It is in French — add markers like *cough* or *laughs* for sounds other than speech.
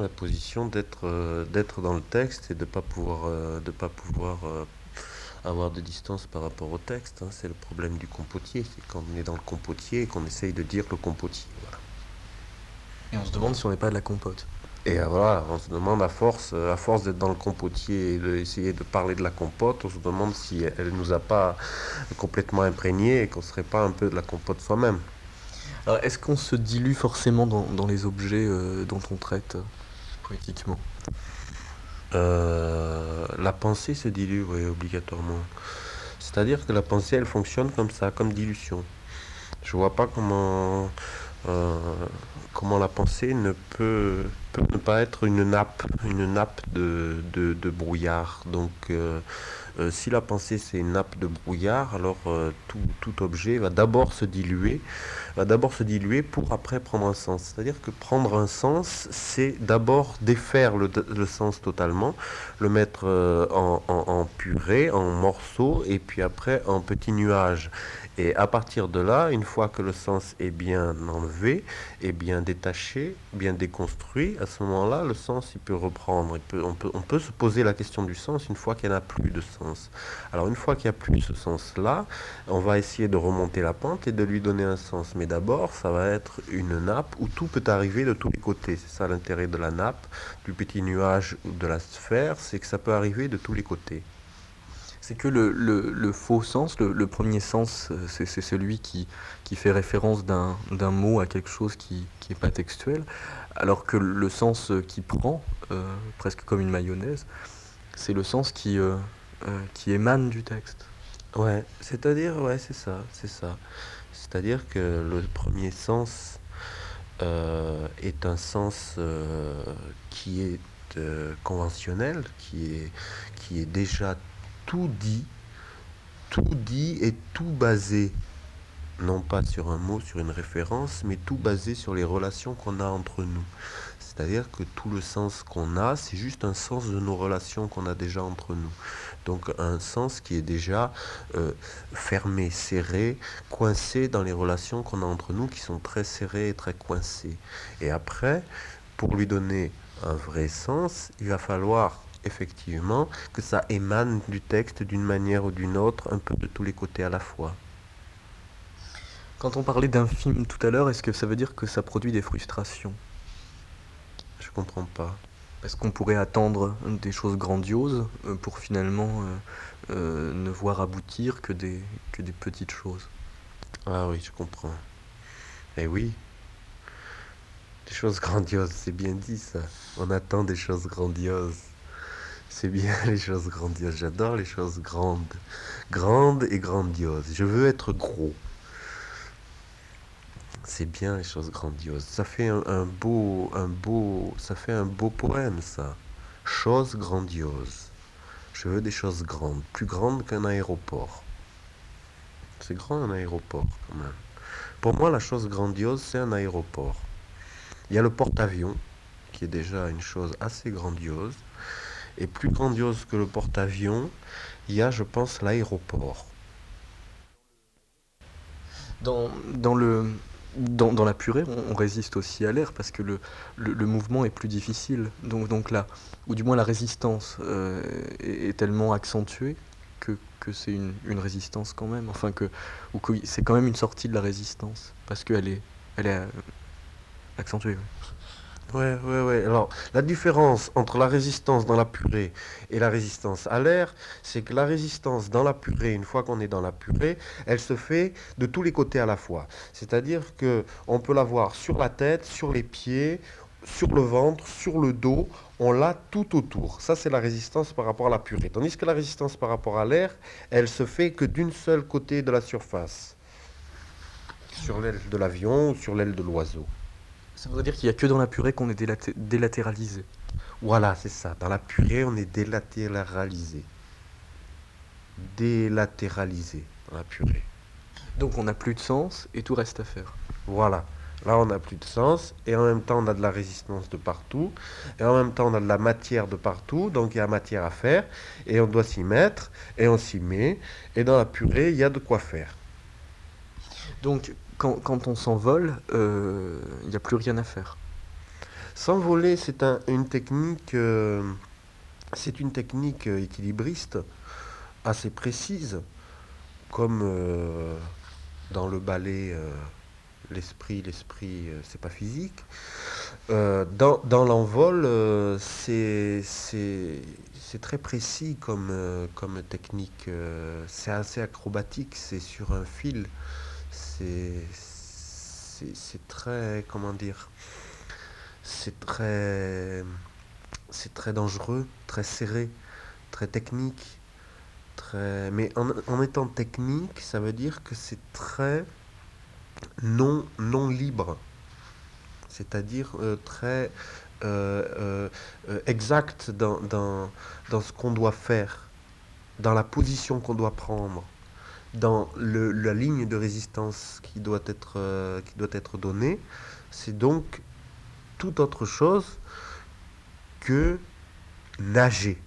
la position d'être euh, d'être dans le texte et de pas pouvoir euh, de pas pouvoir euh, avoir de distance par rapport au texte. hein. C'est le problème du compotier. C'est quand on est dans le compotier et qu'on essaye de dire le compotier. Voilà. Et on se demande si on n'est pas de la compote. Et voilà, on se demande à force, à force d'être dans le compotier et d'essayer de parler de la compote, on se demande si elle nous a pas complètement imprégnés et qu'on serait pas un peu de la compote soi-même. Alors, est-ce qu'on se dilue forcément dans, dans les objets euh, dont on traite? Euh, la pensée se dilue, oui, obligatoirement. C'est-à-dire que la pensée, elle fonctionne comme ça, comme dilution. Je vois pas comment, euh, comment la pensée ne peut, peut ne pas être une nappe, une nappe de, de, de brouillard. Donc, euh, euh, si la pensée c'est une nappe de brouillard, alors euh, tout, tout objet va d'abord se diluer, va d'abord se diluer pour après prendre un sens. C'est-à-dire que prendre un sens, c'est d'abord défaire le, le sens totalement, le mettre en, en, en purée, en morceaux, et puis après en petits nuages. Et à partir de là, une fois que le sens est bien enlevé, est bien détaché, bien déconstruit, à ce moment-là, le sens, il peut reprendre. Peut, on, peut, se poser la question du sens une fois qu'il n'y a plus de sens. Alors une fois qu'il n'y a plus ce sens-là, on va essayer de remonter la pente et de lui donner un sens. Mais d'abord, ça va être une nappe où tout peut arriver de tous les côtés. C'est ça l'intérêt de la nappe, du petit nuage ou de la sphère, c'est que ça peut arriver de tous les côtés. C'est que le, le, faux sens, le, premier sens, euh, c'est celui qui, qui fait référence d'un mot à quelque chose qui n'est pas textuel, alors que le sens qui prend, euh, presque comme une mayonnaise, c'est le sens qui, euh, qui émane du texte. Ouais, c'est-à-dire, ouais, c'est ça, c'est ça. C'est-à-dire que le premier sens est un sens qui est conventionnel, qui est, qui est déjà tout dit, tout dit et tout basé, non pas sur un mot, sur une référence, mais tout basé sur les relations qu'on a entre nous. C'est-à-dire que tout le sens qu'on a, c'est juste un sens de nos relations qu'on a déjà entre nous. Donc un sens qui est déjà euh, fermé, serré, coincé dans les relations qu'on a entre nous qui sont très serrées et très coincées. Et après, pour lui donner un vrai sens, il va falloir effectivement que ça émane du texte d'une manière ou d'une autre, un peu de tous les côtés à la fois. Quand on parlait d'un film tout à l'heure, est-ce que ça veut dire que ça produit des frustrations? Je comprends pas. Est-ce qu'on pourrait attendre des choses grandioses euh, pour finalement euh, euh, ne voir aboutir que des, que des petites choses? Ah oui, je comprends. Eh oui. Des choses grandioses, c'est bien dit ça. On attend des choses grandioses. C'est bien *laughs* les choses grandioses. J'adore les choses grandes. Grandes et grandioses. Je veux être gros. C'est bien les choses grandioses. Ça fait un, beau, un beau, ça fait un beau poème ça. Choses grandioses. Je veux des choses grandes, plus grandes qu'un aéroport. C'est grand un aéroport quand même. Pour moi, la chose grandiose, c'est un aéroport. Il y a le porte-avions, qui est déjà une chose assez grandiose. Et plus grandiose que le porte-avions, il y a, je pense, l'aéroport. Dans, dans, le, dans, dans la purée, on, résiste aussi à l'air parce que le, le, mouvement est plus difficile. Donc, donc là, ou du moins la résistance euh, est, tellement accentuée que, que c'est une, une résistance quand même. Enfin, que, ou que c'est quand même une sortie de la résistance parce qu'elle est, elle est euh, accentuée. Ouais, ouais, ouais. Alors, la différence entre la résistance dans la purée et la résistance à l'air, c'est que la résistance dans la purée, une fois qu'on est dans la purée, elle se fait de tous les côtés à la fois. C'est-à-dire que on peut l'avoir sur la tête, sur les pieds, sur le ventre, sur le dos, on l'a tout autour. Ça, c'est la résistance par rapport à la purée. Tandis que la résistance par rapport à l'air, elle se fait que d'une seule côté de la surface. Sur l'aile de l'avion ou sur l'aile de l'oiseau. Ça voudrait dire qu'il n'y a que dans la purée qu'on est délaté- délatéralisé. Voilà, c'est ça. Dans la purée, on est délatéralisé. Délatéralisé dans la purée. Donc on n'a plus de sens et tout reste à faire. Voilà. Là, on n'a plus de sens et en même temps, on a de la résistance de partout et en même temps, on a de la matière de partout. Donc, il y a matière à faire et on doit s'y mettre et on s'y met. Et dans la purée, il y a de quoi faire. Donc quand, quand on s'envole, euh, il n'y a plus rien à faire. S'envoler, c'est un, une technique, euh, c'est une technique euh, équilibriste assez précise, comme dans le ballet, l'esprit, l'esprit, c'est pas physique. Dans dans l'envol, c'est c'est c'est très précis comme, comme technique. c'est assez acrobatique, c'est sur un fil. C'est très, comment dire, c'est très dangereux, très serré, très technique, mais en, étant technique, ça veut dire que c'est très non non libre, c'est-à-dire euh, très euh, euh, exact dans ce qu'on doit faire, dans la position qu'on doit prendre, dans la ligne de résistance qui doit être, euh, qui doit être donnée. C'est donc tout autre chose que nager.